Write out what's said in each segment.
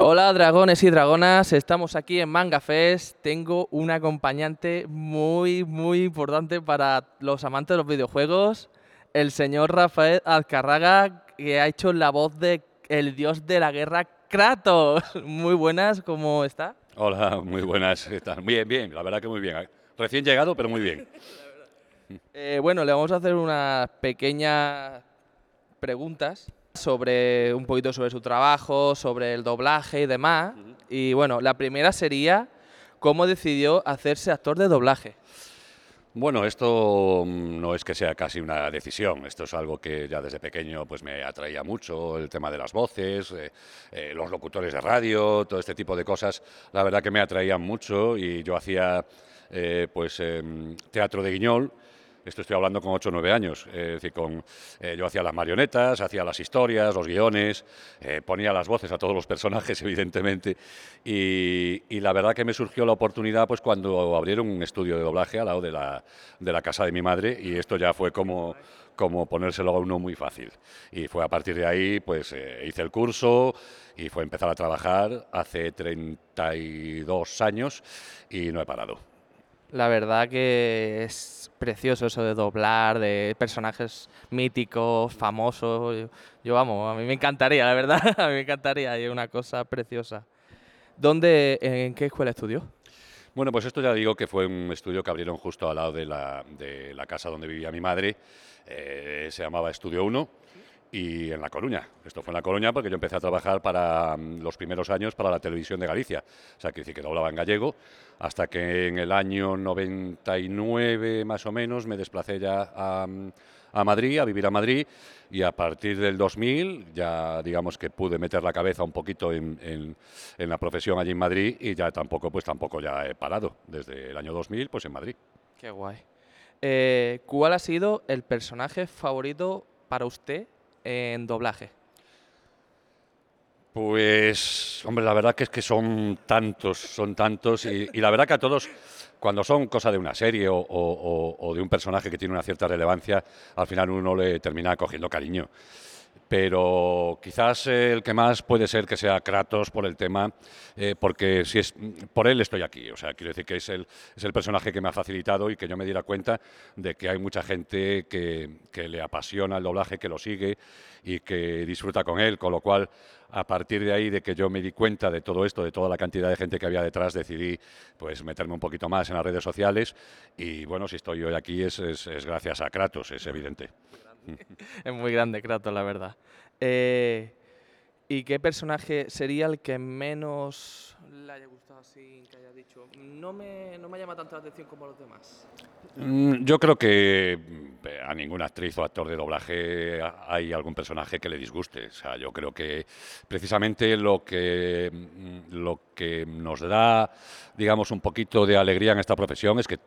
Hola dragones y dragonas, estamos aquí en Manga Fest. Tengo un acompañante muy, muy importante para los amantes de los videojuegos, el señor Rafael Alcarraga, que ha hecho la voz de el dios de la guerra Kratos. Muy buenas, ¿cómo está? Hola, muy buenas. ¿qué tal? Bien, bien, la verdad que muy bien. Recién llegado, pero muy bien. Eh, bueno, le vamos a hacer unas pequeñas preguntas sobre un poquito sobre su trabajo, sobre el doblaje y demás. Y bueno, la primera sería cómo decidió hacerse actor de doblaje. Bueno, esto mm, no es que sea casi una decisión, esto es algo que ya desde pequeño pues me atraía mucho, el tema de las voces, eh, eh, los locutores de radio, todo este tipo de cosas, la verdad que me atraían mucho y yo hacía eh, pues em, teatro de guiñol, esto estoy hablando con 8 o 9 años. Es decir, con, eh, yo hacía las marionetas, hacía las historias, los guiones, eh, ponía las voces a todos los personajes, evidentemente. Y, la verdad que me surgió la oportunidad pues cuando abrieron un estudio de doblaje al lado de la, de la casa de mi madre y esto ya fue como como ponérselo a uno muy fácil. Y fue a partir de ahí, pues eh, hice el curso y fue empezar a trabajar hace 32 años y no he parado. La verdad que es precioso eso de doblar, de personajes míticos, famosos. Yo, vamos, a mí me encantaría, la verdad, a mí me encantaría, es una cosa preciosa. ¿Dónde, en qué escuela estudió? Bueno, pues esto ya digo que fue un estudio que abrieron justo al lado de la, de la casa donde vivía mi madre. Eh, se llamaba Estudio 1 y en La Coruña. Esto fue en La Coruña porque yo empecé a trabajar para mm, los primeros años para la televisión de Galicia. O sea, que decir que doblaba en gallego, hasta que en el año 99 más o menos me desplacé ya a, mm, a Madrid, a vivir a Madrid, y a partir del 2000 ya digamos que pude meter la cabeza un poquito en, en, en la profesión allí en Madrid y ya tampoco, pues tampoco ya he parado. Desde el año 2000, pues en Madrid. Qué guay. Eh, ¿Cuál ha sido el personaje favorito para usted en doblaje? Pues, hombre, la verdad que es que son tantos, son tantos, y, la verdad que a todos, cuando son cosa de una serie o, o, o, de un personaje que tiene una cierta relevancia, al final uno le termina cogiendo cariño. Pero quizás el que más puede ser que sea Kratos por el tema, eh, porque si es por él estoy aquí. O sea, quiero decir que es el, es el personaje que me ha facilitado y que yo me diera cuenta de que hay mucha gente que, que le apasiona el doblaje, que lo sigue y que disfruta con él, con lo cual a partir de ahí de que yo me di cuenta de todo esto, de toda la cantidad de gente que había detrás, decidí pues meterme un poquito más en las redes sociales y bueno, si estoy hoy aquí es, es, es gracias a Kratos, es evidente. es muy grande Kratos, la verdad. Eh, ¿Y qué personaje sería el que menos le haya gustado así, que haya dicho? No me, no me llama tanto la atención como los demás. Mm, yo creo que a ninguna actriz o actor de doblaje hay algún personaje que le disguste. O sea, yo creo que precisamente lo que, mm, lo que nos da, digamos, un poquito de alegría en esta profesión es que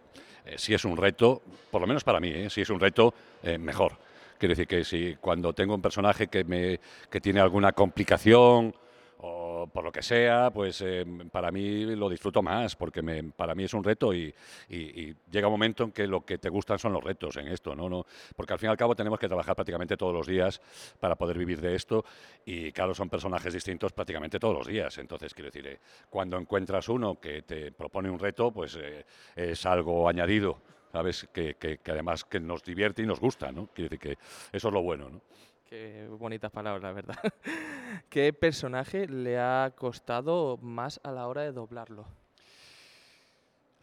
eh, si es un reto, por lo menos para mí, eh, si es un reto, mejor. Quiero decir que si cuando tengo un personaje que, me, que tiene alguna complicación o por lo que sea, pues eh, para mí lo disfruto más, porque me, para mí es un reto y, llega un momento en que lo que te gustan son los retos en esto, ¿no? no porque al fin y al cabo tenemos que trabajar prácticamente todos los días para poder vivir de esto y claro, son personajes distintos prácticamente todos los días. Entonces, quiero decir, eh, cuando encuentras uno que te propone un reto, pues eh, es algo añadido ¿sabes? Que, que, que, además que nos divierte y nos gusta, ¿no? Quiere decir que eso es lo bueno, ¿no? Qué bonitas palabras, la verdad. ¿Qué personaje le ha costado más a la hora de doblarlo?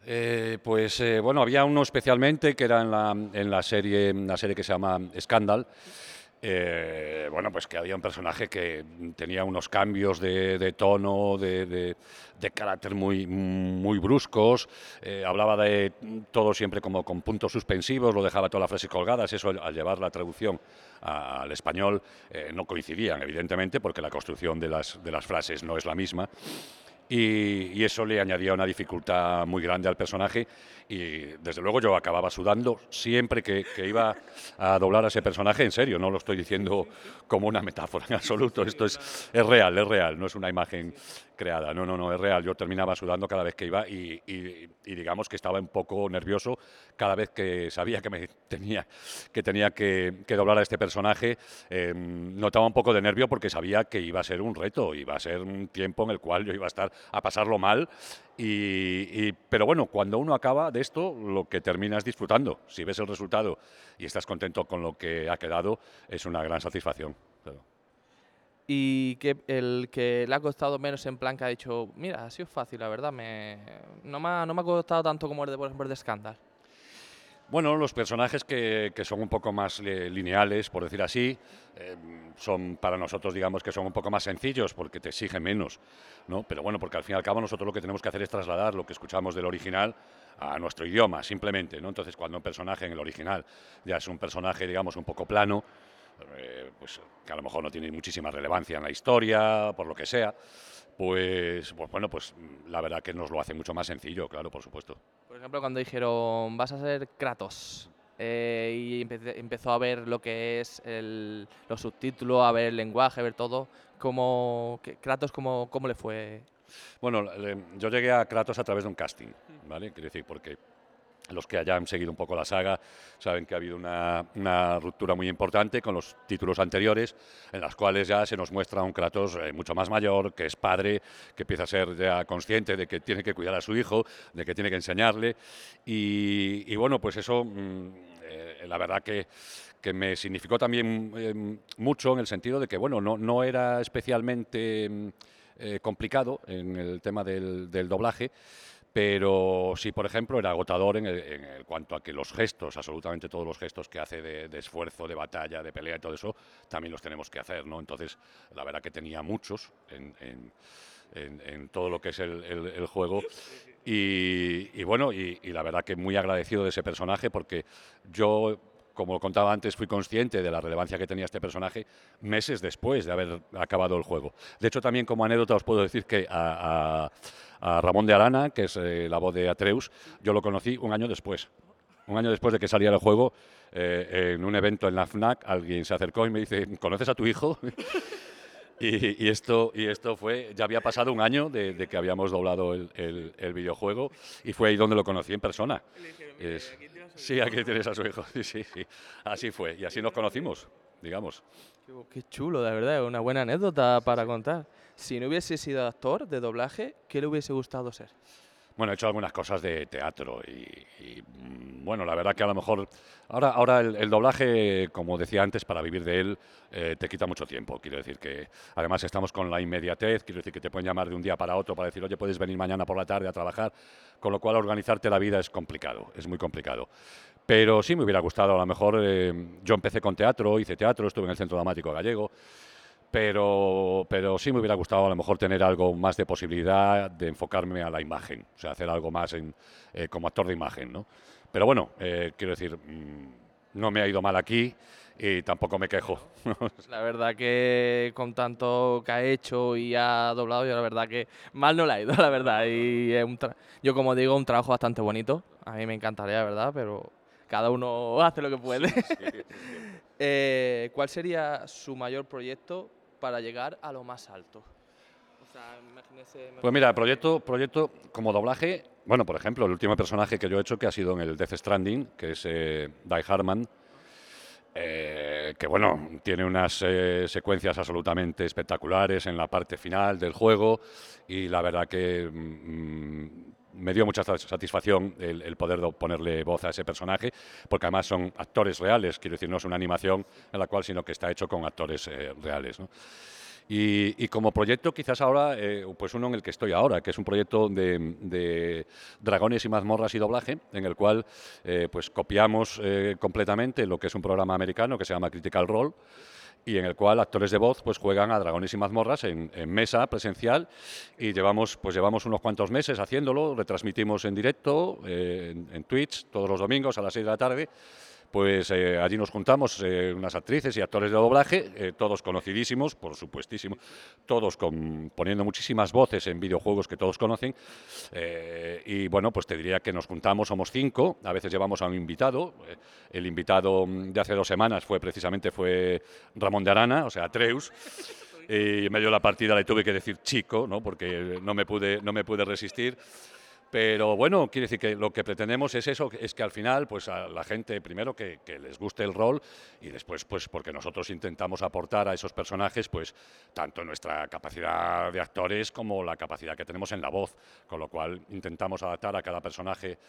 Eh, pues eh, bueno, había uno especialmente que era en la, en la, serie, la serie que se llama Scandal. Eh, bueno, pues que había un personaje que tenía unos cambios de, tono, de, carácter muy, muy bruscos, eh, hablaba de todo siempre como con puntos suspensivos, lo dejaba todas las frases colgadas, eso al llevar la traducción al español eh, no coincidían, evidentemente, porque la construcción de las, de las frases no es la misma. Y, eso le añadía una dificultad muy grande al personaje y desde luego yo acababa sudando siempre que, que, iba a doblar a ese personaje, en serio, no lo estoy diciendo como una metáfora en absoluto, esto es, es real, es real, no es una imagen creada. No, no, no, es real. Yo terminaba sudando cada vez que iba y, digamos que estaba un poco nervioso cada vez que sabía que me tenía que, tenía que, doblar a este personaje. Em, notaba un poco de nervio porque sabía que iba a ser un reto, iba a ser un tiempo en el cual yo iba a estar a pasarlo mal. Y, pero bueno, cuando uno acaba de esto, lo que termina es disfrutando. Si ves el resultado y estás contento con lo que ha quedado, es una gran satisfacción y que el que le ha costado menos en plan que ha dicho, mira, ha sido fácil, la verdad, me, no, me ha, no me ha costado tanto como el de, por ejemplo, el de Scandal. Bueno, los personajes que, que, son un poco más lineales, por decir así, eh, son para nosotros, digamos, que son un poco más sencillos porque te exigen menos, ¿no? Pero bueno, porque al fin y al cabo nosotros lo que tenemos que hacer es trasladar lo que escuchamos del original a nuestro idioma, simplemente, ¿no? Entonces, cuando un personaje en el original ya es un personaje, digamos, un poco plano, eh, pues, que a lo mejor no tiene muchísima relevancia en la historia, por lo que sea, pues, pues bueno, pues la verdad que nos lo hace mucho más sencillo, claro, por supuesto. Por ejemplo, cuando dijeron, vas a ser Kratos, eh, y empezó a ver lo que es el, los subtítulos, a ver el lenguaje, a ver todo, ¿cómo, Kratos, cómo, cómo le fue? Bueno, yo llegué a Kratos a través de un casting, ¿vale? Quiero decir, porque los que hayan seguido un poco la saga saben que ha habido una, ruptura muy importante con los títulos anteriores, en las cuales ya se nos muestra un Kratos eh, mucho más mayor, que es padre, que empieza a ser ya consciente de que tiene que cuidar a su hijo, de que tiene que enseñarle. Y, bueno, pues eso, mm, eh, la verdad que, me significó también eh, mucho en el sentido de que, bueno, no, era especialmente mm, complicado en el tema del doblaje pero sí, por ejemplo, era agotador en, el, cuanto a que los gestos, absolutamente todos los gestos que hace de, esfuerzo, de batalla, de pelea y todo eso, también los tenemos que hacer, ¿no? Entonces, la verdad que tenía muchos en, todo lo que es el, juego. Y, bueno, y, la verdad que muy agradecido de ese personaje porque yo como contaba antes, fui consciente de la relevancia que tenía este personaje meses después de haber acabado el juego. De hecho, también como anécdota os puedo decir que a Ramón de Arana, que es eh, la voz de Atreus, yo lo conocí un año después. Un año después de que saliera el juego, eh, en un evento en la FNAC, alguien se acercó y me dice, ¿conoces a tu hijo? y, esto, y esto fue, ya había pasado un año de, que habíamos doblado el, videojuego y fue ahí donde lo conocí en persona. sí, aquí tienes a su hijo. Sí, sí, sí. Así fue. Y así nos conocimos, digamos. Qué, chulo, de verdad. Una buena anécdota para contar. Si no hubiese sido actor de doblaje, ¿qué le hubiese gustado ser? Bueno, he hecho algunas cosas de teatro y, mm, bueno, la verdad que a lo mejor ahora, ahora el, doblaje, como decía antes, para vivir de él eh, te quita mucho tiempo. Quiero decir que además estamos con la inmediatez, quiero decir que te pueden llamar de un día para otro para decir, oye, puedes venir mañana por la tarde a trabajar, con lo cual organizarte la vida es complicado, es muy complicado. Pero sí me hubiera gustado, a lo mejor eh, yo empecé con teatro, hice teatro, estuve en el Centro Dramático Gallego pero, pero sí me hubiera gustado a lo mejor tener algo más de posibilidad de enfocarme a la imagen, o sea, hacer algo más en, eh, como actor de imagen, ¿no? Pero bueno, eh, quiero decir, mm, no me ha ido mal aquí y tampoco me quejo. La verdad que con tanto que ha hecho y ha doblado, yo la verdad que mal no le ha ido, la verdad. Y yo como digo, un trabajo bastante bonito. A mí me encantaría, la verdad, pero cada uno hace lo que puede. Eh, ¿Cuál sería su mayor proyecto para llegar a lo más alto? Pues mira, proyecto, proyecto como doblaje, bueno, por ejemplo, el último personaje que yo he hecho que ha sido en el Death Stranding, que es eh, Die Harman, eh, que bueno, tiene unas eh, secuencias absolutamente espectaculares en la parte final del juego y la verdad que mm, me dio mucha satisfacción el, poder ponerle voz a ese personaje, porque además son actores reales, quiero decir, no es una animación en la cual, sino que está hecho con actores eh, reales. Y, como proyecto, quizás ahora, eh, pues uno en el que estoy ahora, que es un proyecto de, dragones y mazmorras y doblaje, en el cual eh, pues copiamos completamente lo que es un programa americano que se llama Critical Role y en el cual actores de voz pues juegan a dragones y mazmorras en, mesa presencial y llevamos pues llevamos unos cuantos meses haciéndolo, retransmitimos en directo eh, en, en Twitch todos los domingos a las 6 de la tarde pues eh, allí nos juntamos eh, unas actrices y actores de doblaje, eh, todos conocidísimos, por supuestísimo, todos poniendo muchísimas voces en videojuegos que todos conocen. y bueno, pues te diría que nos juntamos, somos cinco, a veces llevamos a un invitado. el invitado de hace dos semanas fue precisamente fue Ramón de Arana, o sea, Treus. y en medio de la partida le tuve que decir chico, ¿no? porque no me pude, no me pude resistir. Pero bueno, quiere decir que lo que pretendemos es eso, es que al final, pues a la gente, primero que, les guste el rol y después, pues porque nosotros intentamos aportar a esos personajes, pues tanto nuestra capacidad de actores como la capacidad que tenemos en la voz, con lo cual intentamos adaptar a cada personaje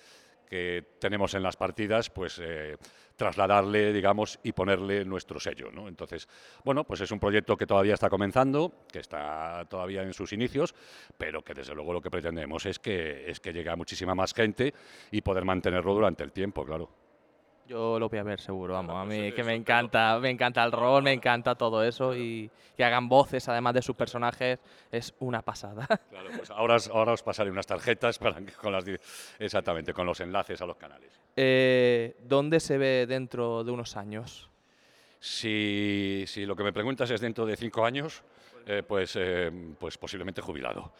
que tenemos en las partidas, pues eh, trasladarle, digamos, y ponerle nuestro sello. ¿no? Entonces, bueno, pues es un proyecto que todavía está comenzando, que está todavía en sus inicios, pero que desde luego lo que pretendemos es que, es que llegue a muchísima más gente y poder mantenerlo durante el tiempo, claro. Yo lo voy a ver seguro, vamos. A mí que me encanta, me encanta el rol, me encanta todo eso y que hagan voces además de sus personajes es una pasada. Claro, pues ahora, ahora os pasaré unas tarjetas para con las exactamente con los enlaces a los canales. Eh, ¿Dónde se ve dentro de unos años? Si, si, lo que me preguntas es dentro de cinco años, eh, pues, eh, pues posiblemente jubilado.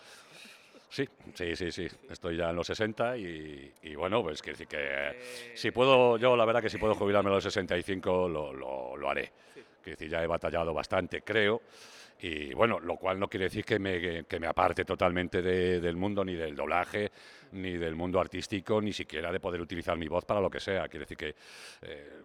Sí, sí, sí, sí. Estoy ya en los 60 y, bueno, pues quiero decir que eh, si puedo, yo la verdad que si puedo jubilarme a los 65 lo, lo, lo haré. Quiero decir, ya he batallado bastante, creo. Y bueno, lo cual no quiere decir que me, que me aparte totalmente del mundo, ni del doblaje, ni del mundo artístico, ni siquiera de poder utilizar mi voz para lo que sea. Quiere decir que eh,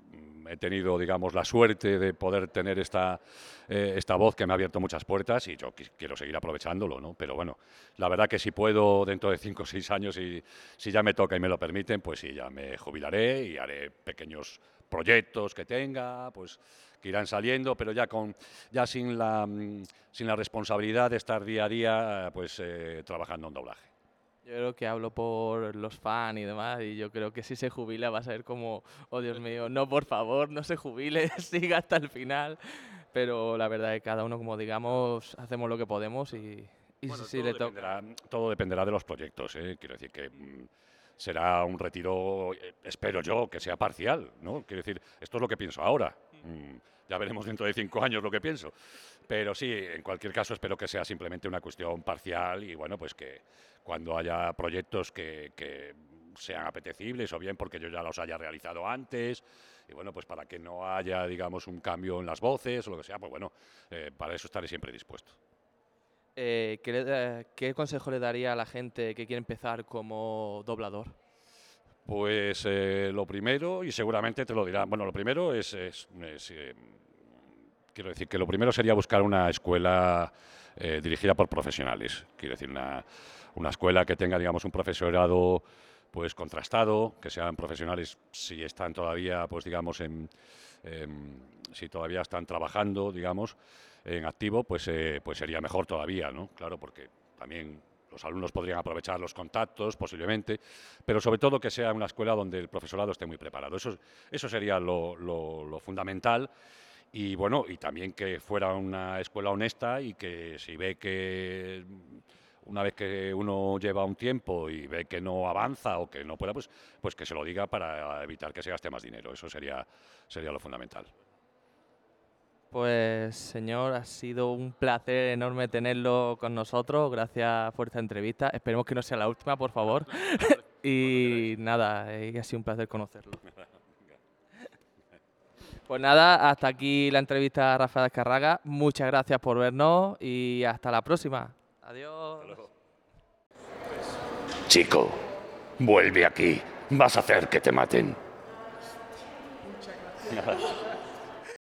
he tenido, digamos, la suerte de poder tener esta, eh, esta voz que me ha abierto muchas puertas y yo quiero seguir aprovechándolo, ¿no? Pero bueno, la verdad que si puedo dentro de cinco o seis años y si ya me toca y me lo permiten, pues sí, ya me jubilaré y haré pequeños proyectos que tenga, pues que irán saliendo, pero ya con ya sin la mm, sin la responsabilidad de estar día a día pues eh, trabajando en doblaje. Yo creo que hablo por los fans y demás, y yo creo que si se jubila va a ser como, oh Dios mío, no, por favor, no se jubile, siga hasta el final. Pero la verdad es que cada uno, como digamos, hacemos lo que podemos y, y si, le toca. Todo dependerá de los proyectos, ¿eh? quiero decir que. Mm, será un retiro, eh, espero yo, que sea parcial, ¿no? Quiero decir, esto es lo que pienso ahora. Mm, ya veremos dentro de cinco años lo que pienso. Pero sí, en cualquier caso espero que sea simplemente una cuestión parcial y bueno, pues que cuando haya proyectos que, sean apetecibles o bien porque yo ya los haya realizado antes y bueno, pues para que no haya, digamos, un cambio en las voces o lo que sea, pues bueno, eh, para eso estaré siempre dispuesto. Eh, ¿qué, consejo le daría a la gente que quiere empezar como doblador? Pues eh, lo primero, y seguramente te lo dirá, bueno, lo primero es, eh, quiero decir que lo primero sería buscar una escuela dirigida por profesionales, quiero decir, una, una, escuela que tenga, digamos, un profesorado pues contrastado, que sean profesionales si están todavía, pues digamos, en, si todavía están trabajando, digamos, en activo, pues, eh, pues sería mejor todavía, ¿no? Claro, porque también los alumnos podrían aprovechar los contactos posiblemente, pero sobre todo que sea una escuela donde el profesorado esté muy preparado. Eso, eso sería lo, lo, fundamental y bueno, y también que fuera una escuela honesta y que si ve que una vez que uno lleva un tiempo y ve que no avanza o que no pueda, pues, pues que se lo diga para evitar que se gaste más dinero. Eso sería, sería lo fundamental. Pues señor, ha sido un placer enorme tenerlo con nosotros. Gracias por esta entrevista. Esperemos que no sea la última, por favor. y nada, ha sido un placer conocerlo. Pues nada, hasta aquí la entrevista a Rafael Carraga. Muchas gracias por vernos y hasta la próxima. Adiós. Chico, vuelve aquí. Vas a hacer que te maten.